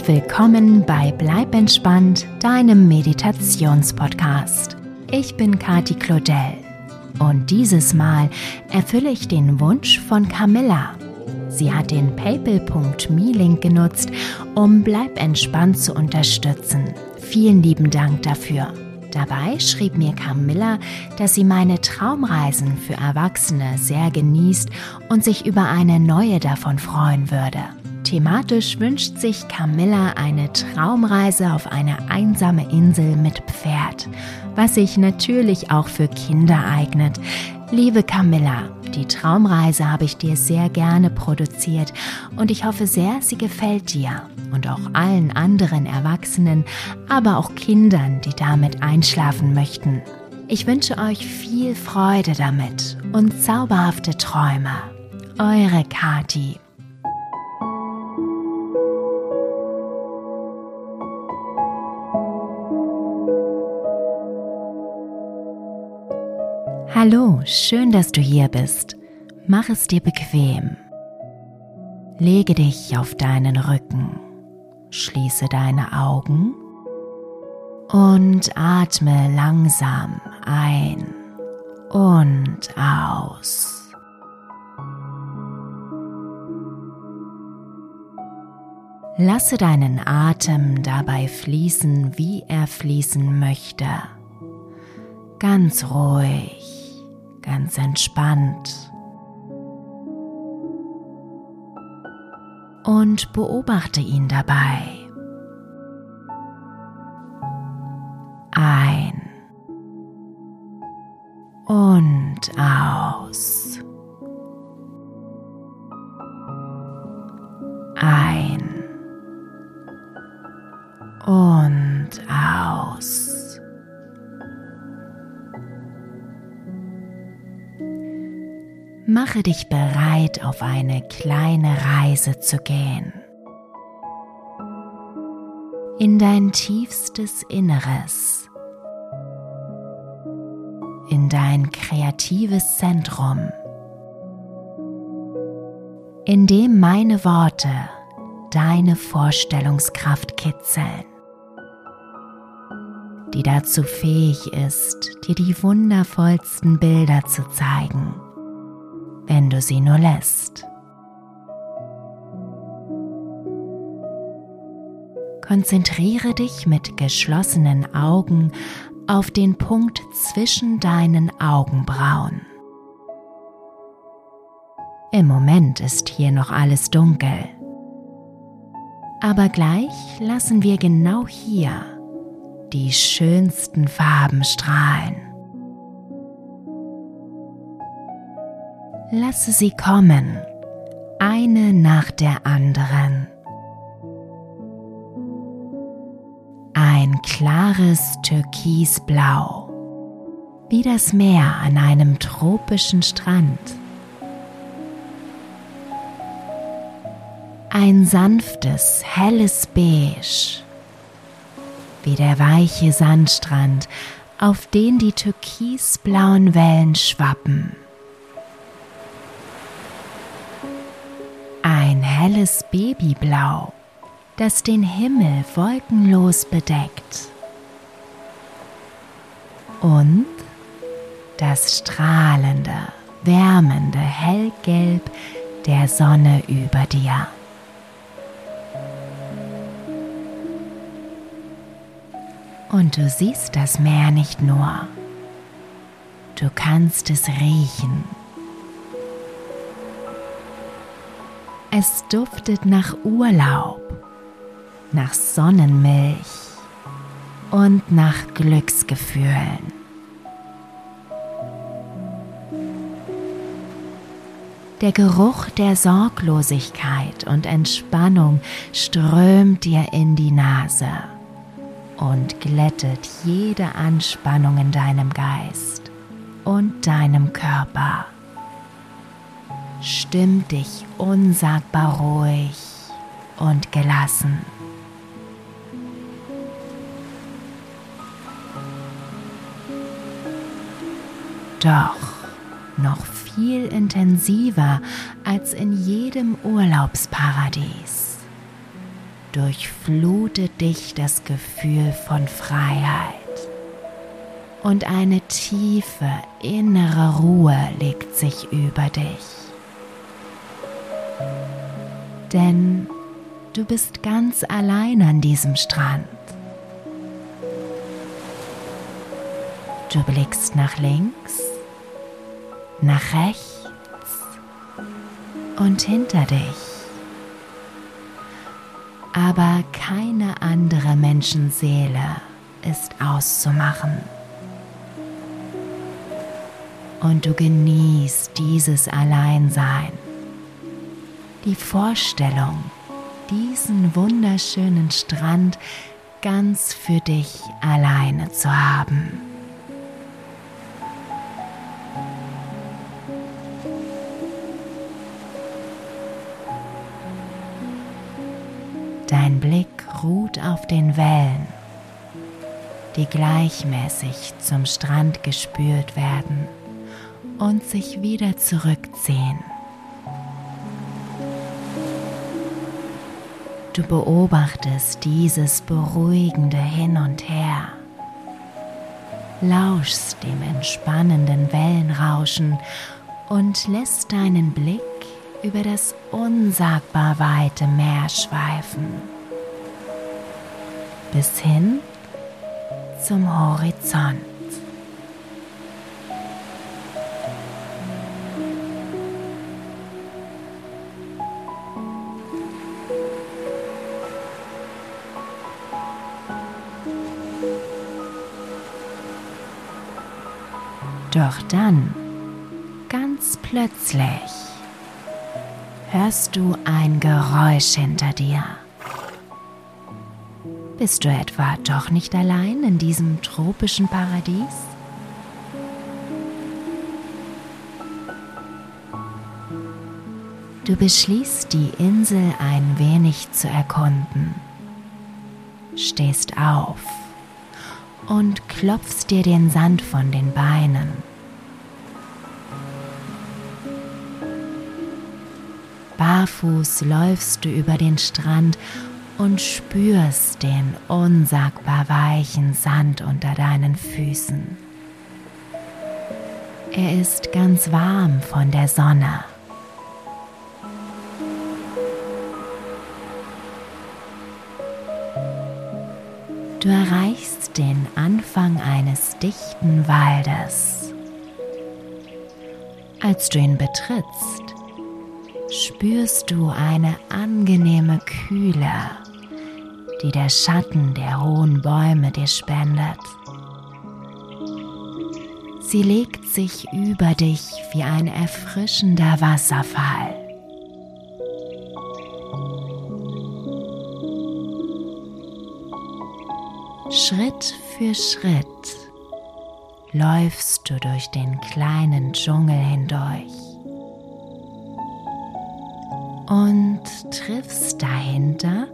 und willkommen bei Bleib entspannt, deinem Meditationspodcast. Ich bin Kati Claudel und dieses Mal erfülle ich den Wunsch von Camilla. Sie hat den PayPal.me-Link genutzt, um Bleib entspannt zu unterstützen. Vielen lieben Dank dafür. Dabei schrieb mir Camilla, dass sie meine Traumreisen für Erwachsene sehr genießt und sich über eine neue davon freuen würde. Thematisch wünscht sich Camilla eine Traumreise auf eine einsame Insel mit Pferd, was sich natürlich auch für Kinder eignet. Liebe Camilla, die Traumreise habe ich dir sehr gerne produziert und ich hoffe sehr, sie gefällt dir und auch allen anderen Erwachsenen, aber auch Kindern, die damit einschlafen möchten. Ich wünsche euch viel Freude damit und zauberhafte Träume. Eure Kati. Hallo, schön, dass du hier bist. Mach es dir bequem. Lege dich auf deinen Rücken, schließe deine Augen und atme langsam ein und aus. Lasse deinen Atem dabei fließen, wie er fließen möchte. Ganz ruhig ganz entspannt. Und beobachte ihn dabei. Mache dich bereit, auf eine kleine Reise zu gehen. In dein tiefstes Inneres, in dein kreatives Zentrum, in dem meine Worte deine Vorstellungskraft kitzeln, die dazu fähig ist, dir die wundervollsten Bilder zu zeigen wenn du sie nur lässt. Konzentriere dich mit geschlossenen Augen auf den Punkt zwischen deinen Augenbrauen. Im Moment ist hier noch alles dunkel. Aber gleich lassen wir genau hier die schönsten Farben strahlen. Lasse sie kommen, eine nach der anderen. Ein klares Türkisblau, wie das Meer an einem tropischen Strand. Ein sanftes, helles Beige, wie der weiche Sandstrand, auf den die türkisblauen Wellen schwappen. Ein helles Babyblau, das den Himmel wolkenlos bedeckt. Und das strahlende, wärmende Hellgelb der Sonne über dir. Und du siehst das Meer nicht nur, du kannst es riechen Es duftet nach Urlaub, nach Sonnenmilch und nach Glücksgefühlen. Der Geruch der Sorglosigkeit und Entspannung strömt dir in die Nase und glättet jede Anspannung in deinem Geist und deinem Körper stimmt dich unsagbar ruhig und gelassen. Doch noch viel intensiver als in jedem Urlaubsparadies durchflutet dich das Gefühl von Freiheit und eine tiefe innere Ruhe legt sich über dich. Denn du bist ganz allein an diesem Strand. Du blickst nach links, nach rechts und hinter dich. Aber keine andere Menschenseele ist auszumachen. Und du genießt dieses Alleinsein, die Vorstellung, diesen wunderschönen Strand ganz für dich alleine zu haben. Dein Blick ruht auf den Wellen, die gleichmäßig zum Strand gespült werden und sich wieder zurückziehen. Du beobachtest dieses beruhigende Hin und Her, lauschst dem entspannenden Wellenrauschen und lässt deinen Blick über das unsagbar weite Meer schweifen, bis hin zum Horizont. Doch dann, ganz plötzlich, hörst du ein Geräusch hinter dir. Bist du etwa doch nicht allein in diesem tropischen Paradies? Du beschließt, die Insel ein wenig zu erkunden, stehst auf und klopfst dir den Sand von den Beinen. Barfuß läufst du über den Strand und spürst den unsagbar weichen Sand unter deinen Füßen. Er ist ganz warm von der Sonne. Du erreichst den Anfang eines dichten Waldes. Als du ihn betrittst, spürst du eine angenehme Kühle, die der Schatten der hohen Bäume dir spendet. Sie legt sich über dich wie ein erfrischender Wasserfall. Schritt für Schritt läufst du durch den kleinen Dschungel hindurch und triffst dahinter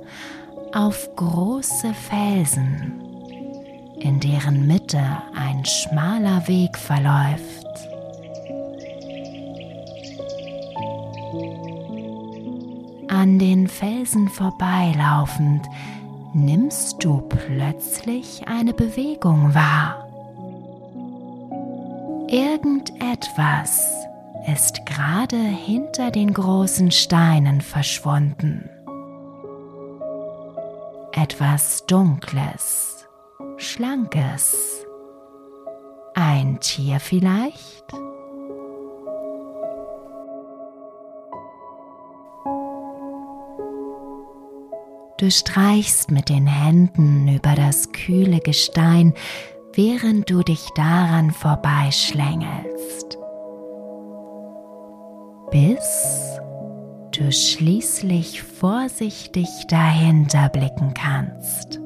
auf große Felsen, in deren Mitte ein schmaler Weg verläuft. An den Felsen vorbeilaufend nimmst du plötzlich eine Bewegung wahr. Irgendetwas ist gerade hinter den großen Steinen verschwunden. Etwas Dunkles, Schlankes. Ein Tier vielleicht? Du streichst mit den Händen über das kühle Gestein, während du dich daran vorbeischlängelst. Bis du schließlich vorsichtig dahinter blicken kannst.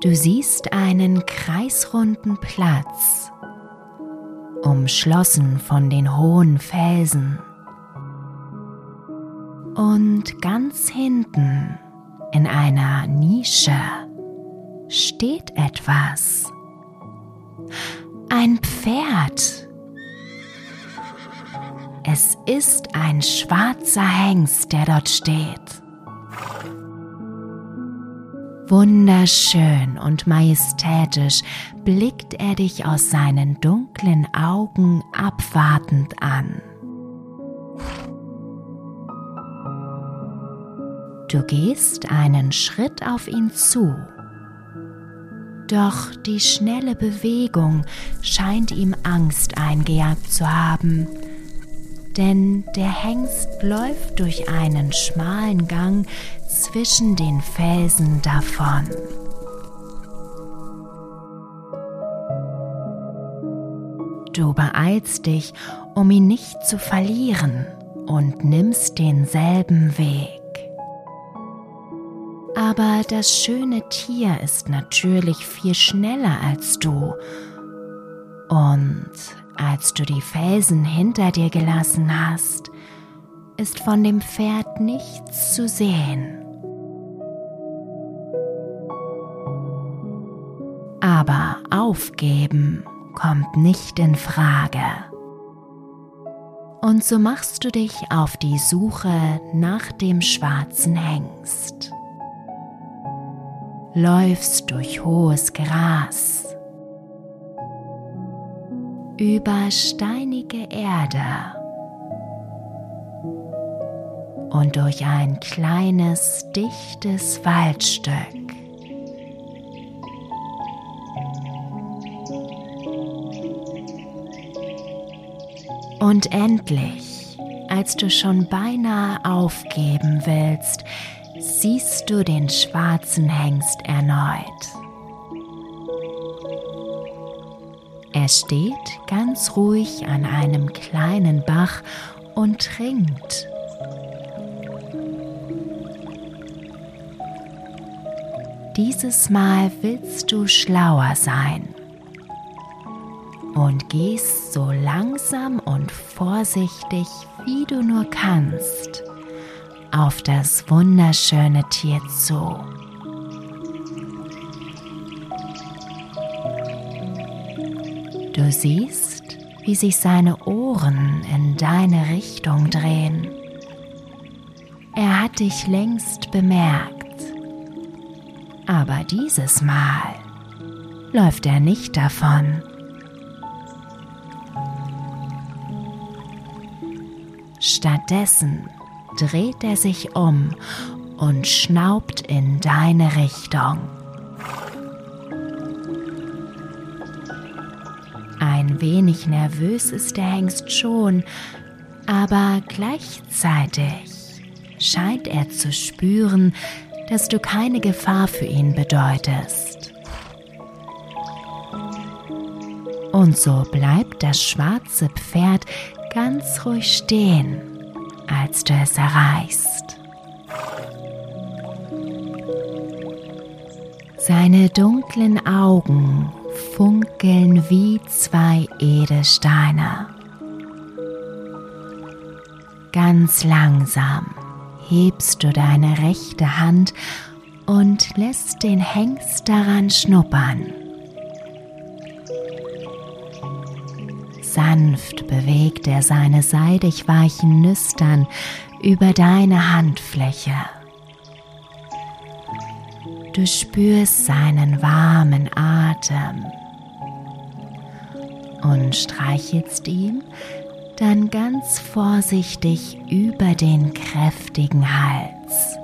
Du siehst einen kreisrunden Platz, umschlossen von den hohen Felsen und ganz hinten in einer Nische steht etwas. Ein Pferd. Es ist ein schwarzer Hengst, der dort steht. Wunderschön und majestätisch blickt er dich aus seinen dunklen Augen abwartend an. Du gehst einen Schritt auf ihn zu. Doch die schnelle Bewegung scheint ihm Angst eingejagt zu haben, denn der Hengst läuft durch einen schmalen Gang zwischen den Felsen davon. Du beeilst dich, um ihn nicht zu verlieren und nimmst denselben Weg. Aber das schöne Tier ist natürlich viel schneller als du. Und als du die Felsen hinter dir gelassen hast, ist von dem Pferd nichts zu sehen. Aber aufgeben kommt nicht in Frage. Und so machst du dich auf die Suche nach dem schwarzen Hengst läufst durch hohes Gras, über steinige Erde und durch ein kleines, dichtes Waldstück. Und endlich, als du schon beinahe aufgeben willst, siehst du den schwarzen Hengst erneut. Er steht ganz ruhig an einem kleinen Bach und trinkt. Dieses Mal willst du schlauer sein und gehst so langsam und vorsichtig, wie du nur kannst auf das wunderschöne Tier zu. Du siehst, wie sich seine Ohren in deine Richtung drehen. Er hat dich längst bemerkt. Aber dieses Mal läuft er nicht davon. Stattdessen dreht er sich um und schnaubt in deine Richtung. Ein wenig nervös ist der Hengst schon, aber gleichzeitig scheint er zu spüren, dass du keine Gefahr für ihn bedeutest. Und so bleibt das schwarze Pferd ganz ruhig stehen als du es erreichst. Seine dunklen Augen funkeln wie zwei Edelsteine. Ganz langsam hebst du deine rechte Hand und lässt den Hengst daran schnuppern. Sanft bewegt er seine seidig weichen Nüstern über deine Handfläche. Du spürst seinen warmen Atem und streichelst ihm dann ganz vorsichtig über den kräftigen Hals.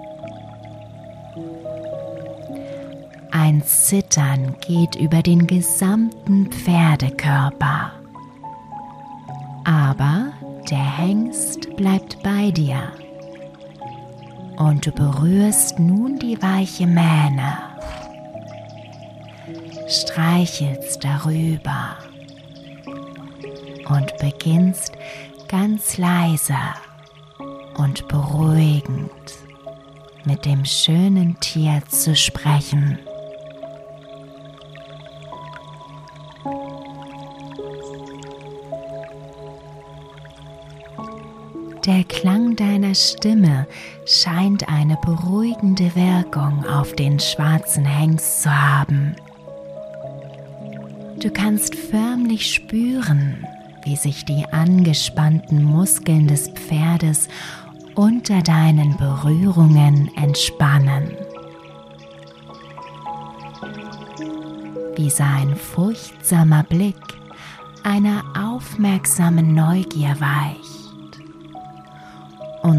Ein Zittern geht über den gesamten Pferdekörper. Aber der Hengst bleibt bei dir. Und du berührst nun die weiche Mähne, streichelst darüber. Und beginnst ganz leise und beruhigend mit dem schönen Tier zu sprechen. Deiner Stimme scheint eine beruhigende Wirkung auf den schwarzen Hengst zu haben. Du kannst förmlich spüren, wie sich die angespannten Muskeln des Pferdes unter deinen Berührungen entspannen. Wie sein furchtsamer Blick einer aufmerksamen Neugier weicht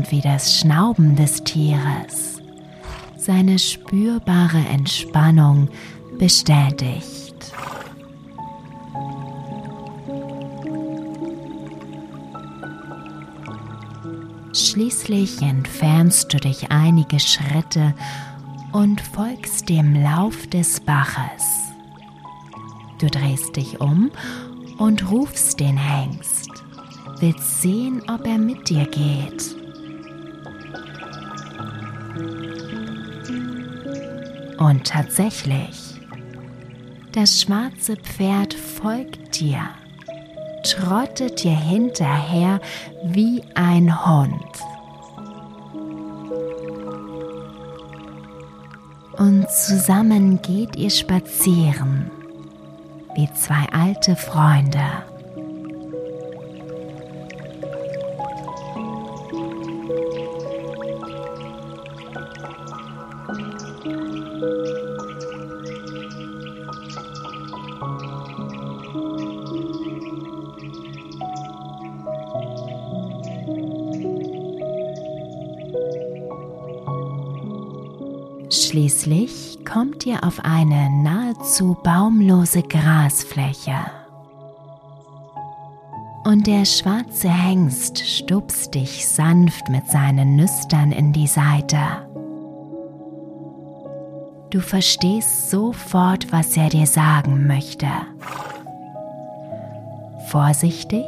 und wie das Schnauben des Tieres seine spürbare Entspannung bestätigt. Schließlich entfernst du dich einige Schritte und folgst dem Lauf des Baches. Du drehst dich um und rufst den Hengst. Willst sehen, ob er mit dir geht. Und tatsächlich, das schwarze Pferd folgt dir, trottet dir hinterher wie ein Hund. Und zusammen geht ihr spazieren wie zwei alte Freunde. Schließlich kommt ihr auf eine nahezu baumlose Grasfläche. Und der schwarze Hengst stupst dich sanft mit seinen Nüstern in die Seite. Du verstehst sofort, was er dir sagen möchte. Vorsichtig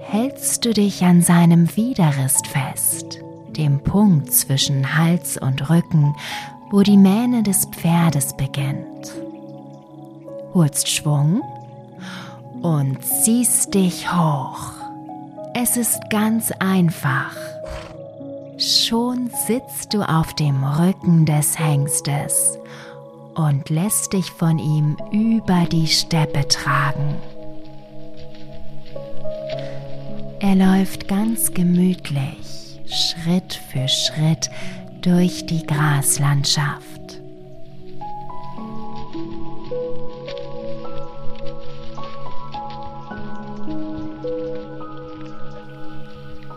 hältst du dich an seinem Widerrist fest, dem Punkt zwischen Hals und Rücken, wo die Mähne des Pferdes beginnt. Holst Schwung und ziehst dich hoch. Es ist ganz einfach. Schon sitzt du auf dem Rücken des Hengstes und lässt dich von ihm über die Steppe tragen. Er läuft ganz gemütlich, Schritt für Schritt durch die Graslandschaft.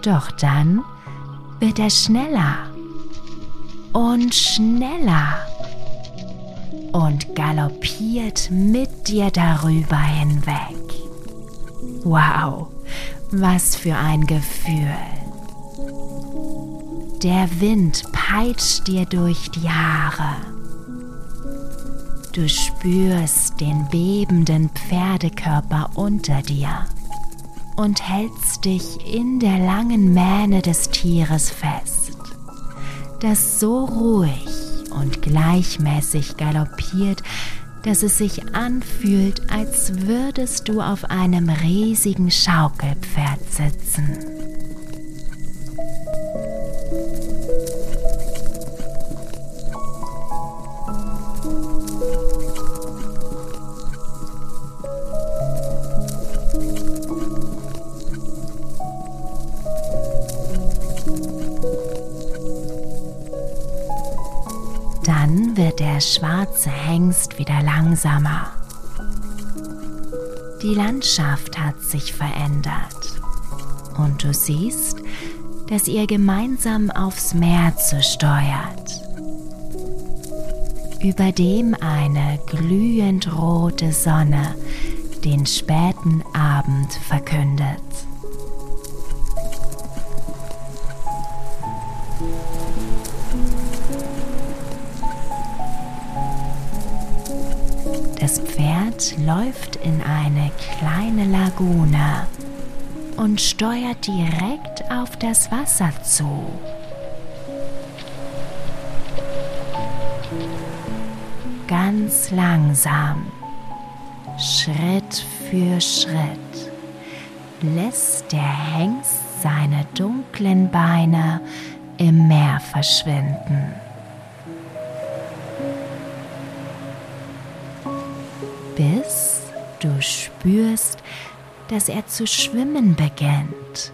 Doch dann wird er schneller und schneller und galoppiert mit dir darüber hinweg. Wow, was für ein Gefühl. Der Wind peitscht dir durch die Haare. Du spürst den bebenden Pferdekörper unter dir und hältst dich in der langen Mähne des Tieres fest, das so ruhig und gleichmäßig galoppiert, dass es sich anfühlt, als würdest du auf einem riesigen Schaukelpferd sitzen. Der schwarze Hengst wieder langsamer. Die Landschaft hat sich verändert und du siehst, dass ihr gemeinsam aufs Meer zusteuert, über dem eine glühend rote Sonne den späten Abend verkündet. Pferd läuft in eine kleine Lagune und steuert direkt auf das Wasser zu. Ganz langsam, Schritt für Schritt, lässt der Hengst seine dunklen Beine im Meer verschwinden. Bis du spürst, dass er zu schwimmen beginnt.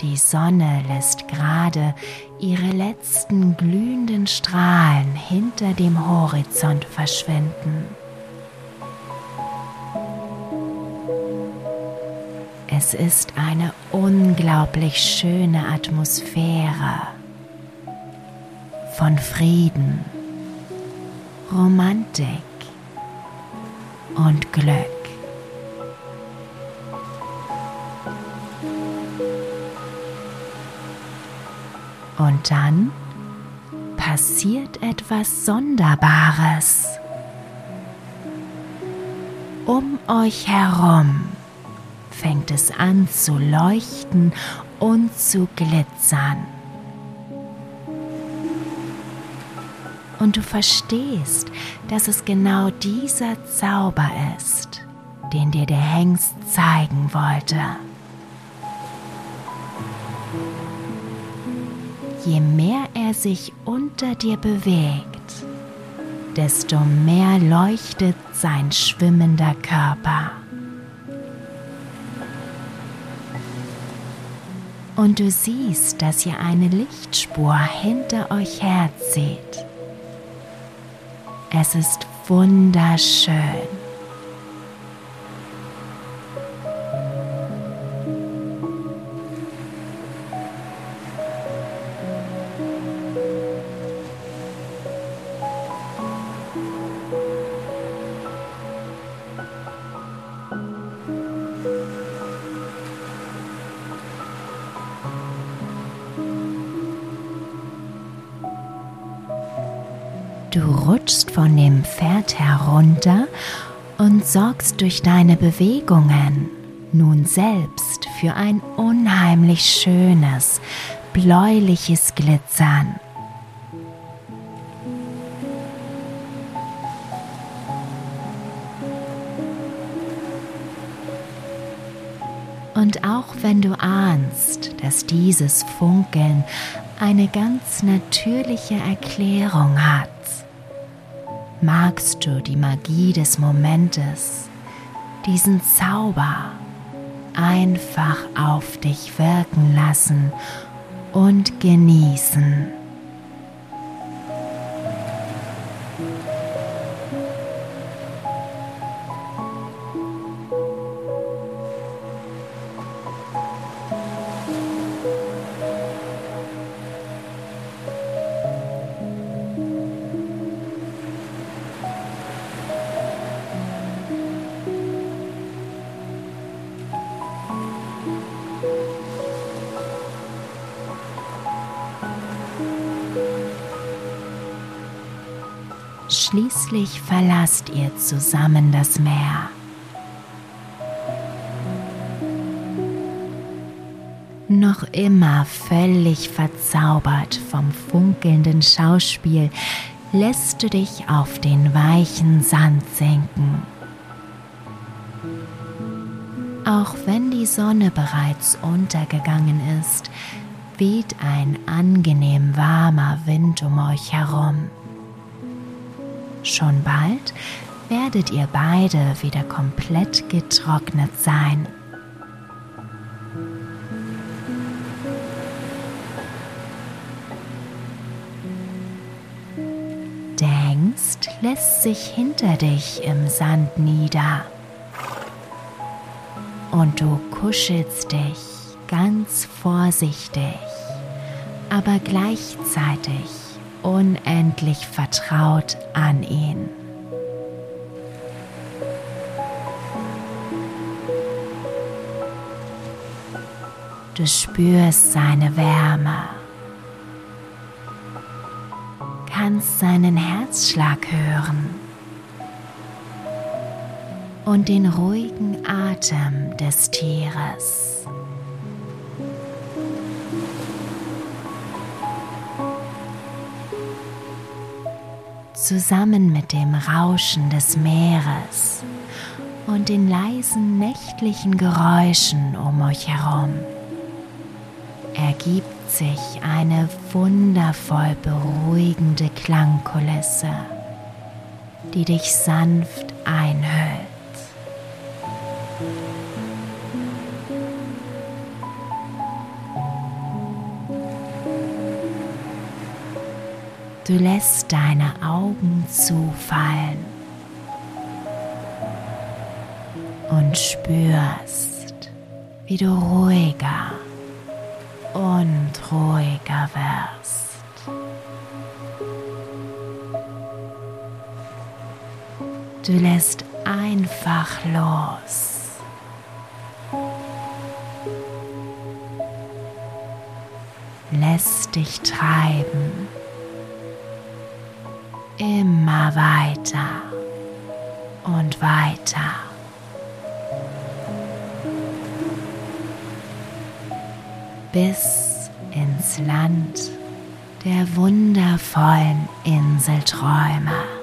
Die Sonne lässt gerade ihre letzten glühenden Strahlen hinter dem Horizont verschwinden. Es ist eine unglaublich schöne Atmosphäre von Frieden, Romantik und Glück. Und dann passiert etwas Sonderbares. Um euch herum fängt es an zu leuchten und zu glitzern. Und du verstehst, dass es genau dieser Zauber ist, den dir der Hengst zeigen wollte. Je mehr er sich unter dir bewegt, desto mehr leuchtet sein schwimmender Körper. Und du siehst, dass ihr eine Lichtspur hinter euch herzieht. Es ist wunderschön. Du rutschst von dem Pferd herunter und sorgst durch deine Bewegungen nun selbst für ein unheimlich schönes, bläuliches Glitzern. Und auch wenn du ahnst, dass dieses Funkeln eine ganz natürliche Erklärung hat, magst du die Magie des Momentes, diesen Zauber einfach auf dich wirken lassen und genießen. Schließlich verlasst ihr zusammen das Meer. Noch immer völlig verzaubert vom funkelnden Schauspiel, lässt du dich auf den weichen Sand sinken. Auch wenn die Sonne bereits untergegangen ist, weht ein angenehm warmer Wind um euch herum. Schon bald werdet ihr beide wieder komplett getrocknet sein. Der Hengst lässt sich hinter dich im Sand nieder und du kuschelst dich ganz vorsichtig, aber gleichzeitig unendlich vertraut an ihn. Du spürst seine Wärme, kannst seinen Herzschlag hören und den ruhigen Atem des Tieres. Zusammen mit dem Rauschen des Meeres und den leisen nächtlichen Geräuschen um euch herum ergibt sich eine wundervoll beruhigende Klangkulisse. die dich sanft einhüllt. Du lässt deine Augen zufallen und spürst, wie du ruhiger und ruhiger wirst. Du lässt einfach los. Lässt dich treiben immer weiter und weiter. Bis ins Land der wundervollen Inselträume.